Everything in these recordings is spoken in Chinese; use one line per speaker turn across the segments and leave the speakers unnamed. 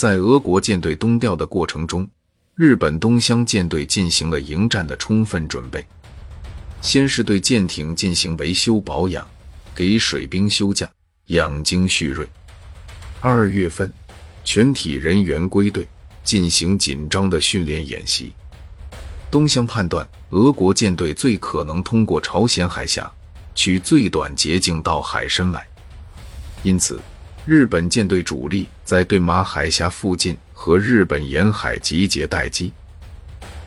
在俄国舰队东调的过程中，日本东乡舰队进行了迎战的充分准备。先是对舰艇进行维修保养，给水兵休假、养精蓄锐。二月份，全体人员归队，进行紧张的训练演习。东乡判断，俄国舰队最可能通过朝鲜海峡，取最短捷径到海参崴，因此。日本舰队主力在对马海峡附近和日本沿海集结待机，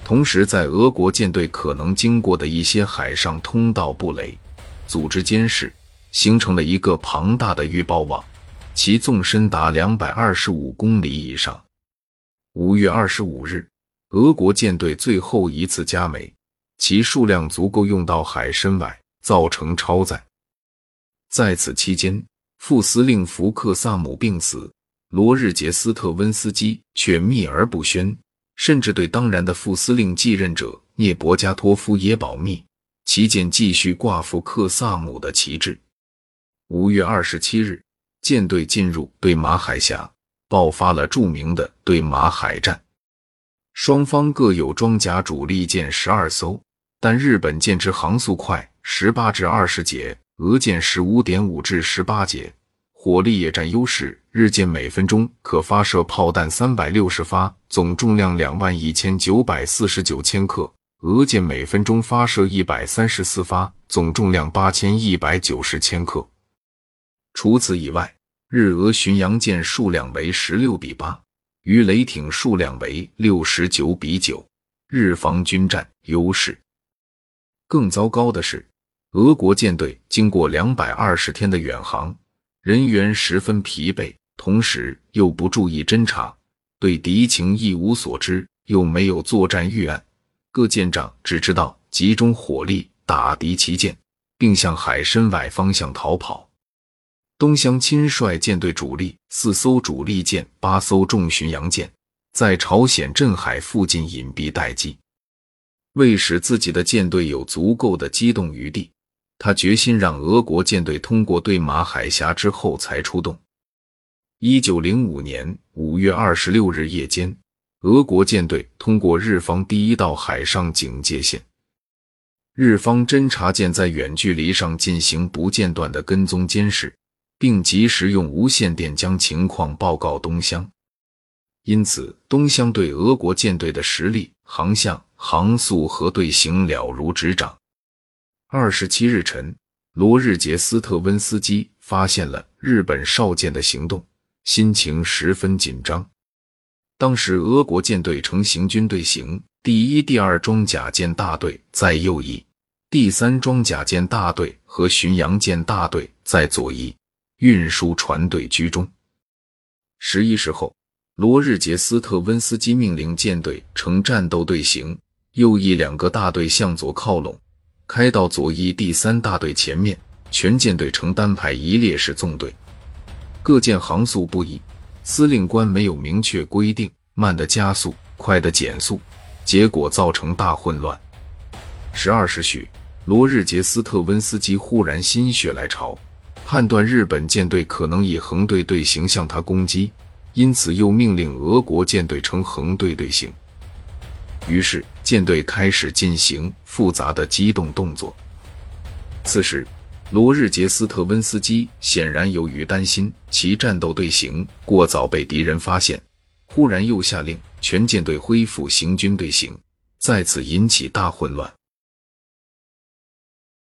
同时在俄国舰队可能经过的一些海上通道布雷，组织监视，形成了一个庞大的预报网，其纵深达两百二十五公里以上。五月二十五日，俄国舰队最后一次加煤，其数量足够用到海参崴，造成超载。在此期间。副司令福克萨姆病死，罗日杰斯特温斯基却秘而不宣，甚至对当然的副司令继任者涅伯加托夫也保密。旗舰继续挂福克萨姆的旗帜。五月二十七日，舰队进入对马海峡，爆发了著名的对马海战。双方各有装甲主力舰十二艘，但日本舰只航速快十八至二十节。俄舰十五点五至十八节，火力也占优势。日舰每分钟可发射炮弹三百六十发，总重量两万一千九百四十九千克；俄舰每分钟发射一百三十四发，总重量八千一百九十千克。除此以外，日俄巡洋舰数量为十六比八，鱼雷艇数量为六十九比九，日方均占优势。更糟糕的是。俄国舰队经过两百二十天的远航，人员十分疲惫，同时又不注意侦察，对敌情一无所知，又没有作战预案，各舰长只知道集中火力打敌旗舰，并向海参崴方向逃跑。东乡亲率舰队主力四艘主力舰、八艘重巡洋舰，在朝鲜镇海附近隐蔽待机，为使自己的舰队有足够的机动余地。他决心让俄国舰队通过对马海峡之后才出动。一九零五年五月二十六日夜间，俄国舰队通过日方第一道海上警戒线，日方侦察舰在远距离上进行不间断的跟踪监视，并及时用无线电将情况报告东乡。因此，东乡对俄国舰队的实力、航向、航速和队形了如指掌。二十七日晨，罗日杰斯特温斯基发现了日本少舰的行动，心情十分紧张。当时俄国舰队呈行军队形，第一、第二装甲舰大队在右翼，第三装甲舰大队和巡洋舰大队在左翼，运输船队居中。十一时后，罗日杰斯特温斯基命令舰队呈战斗队形，右翼两个大队向左靠拢。开到左翼第三大队前面，全舰队呈单排一列式纵队，各舰航速不一，司令官没有明确规定，慢的加速，快的减速，结果造成大混乱。十二时许，罗日杰斯特温斯基忽然心血来潮，判断日本舰队可能以横队队形向他攻击，因此又命令俄国舰队呈横队队形。于是，舰队开始进行复杂的机动动作。此时，罗日杰斯特温斯基显然由于担心其战斗队形过早被敌人发现，忽然又下令全舰队恢复行军队形，再次引起大混乱。